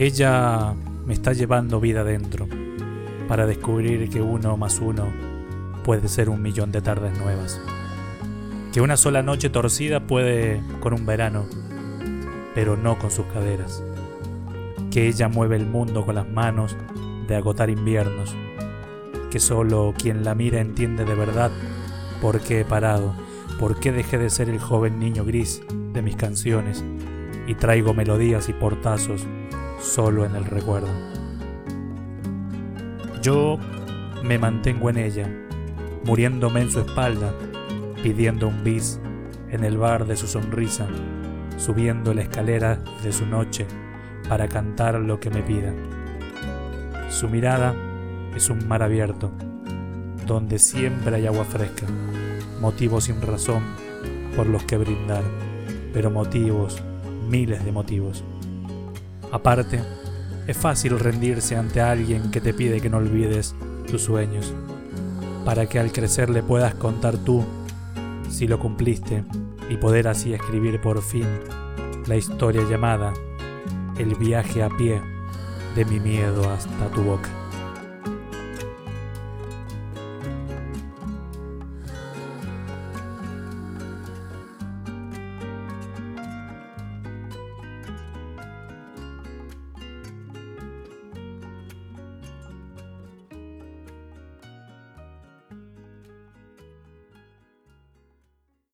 Ella me está llevando vida dentro para descubrir que uno más uno puede ser un millón de tardes nuevas. Que una sola noche torcida puede con un verano, pero no con sus caderas. Que ella mueve el mundo con las manos de agotar inviernos. Que solo quien la mira entiende de verdad por qué he parado, por qué dejé de ser el joven niño gris de mis canciones y traigo melodías y portazos solo en el recuerdo. Yo me mantengo en ella, muriéndome en su espalda, pidiendo un bis en el bar de su sonrisa, subiendo la escalera de su noche para cantar lo que me pida. Su mirada es un mar abierto, donde siempre hay agua fresca, motivos sin razón por los que brindar, pero motivos, miles de motivos. Aparte, es fácil rendirse ante alguien que te pide que no olvides tus sueños, para que al crecer le puedas contar tú si lo cumpliste y poder así escribir por fin la historia llamada El viaje a pie de mi miedo hasta tu boca.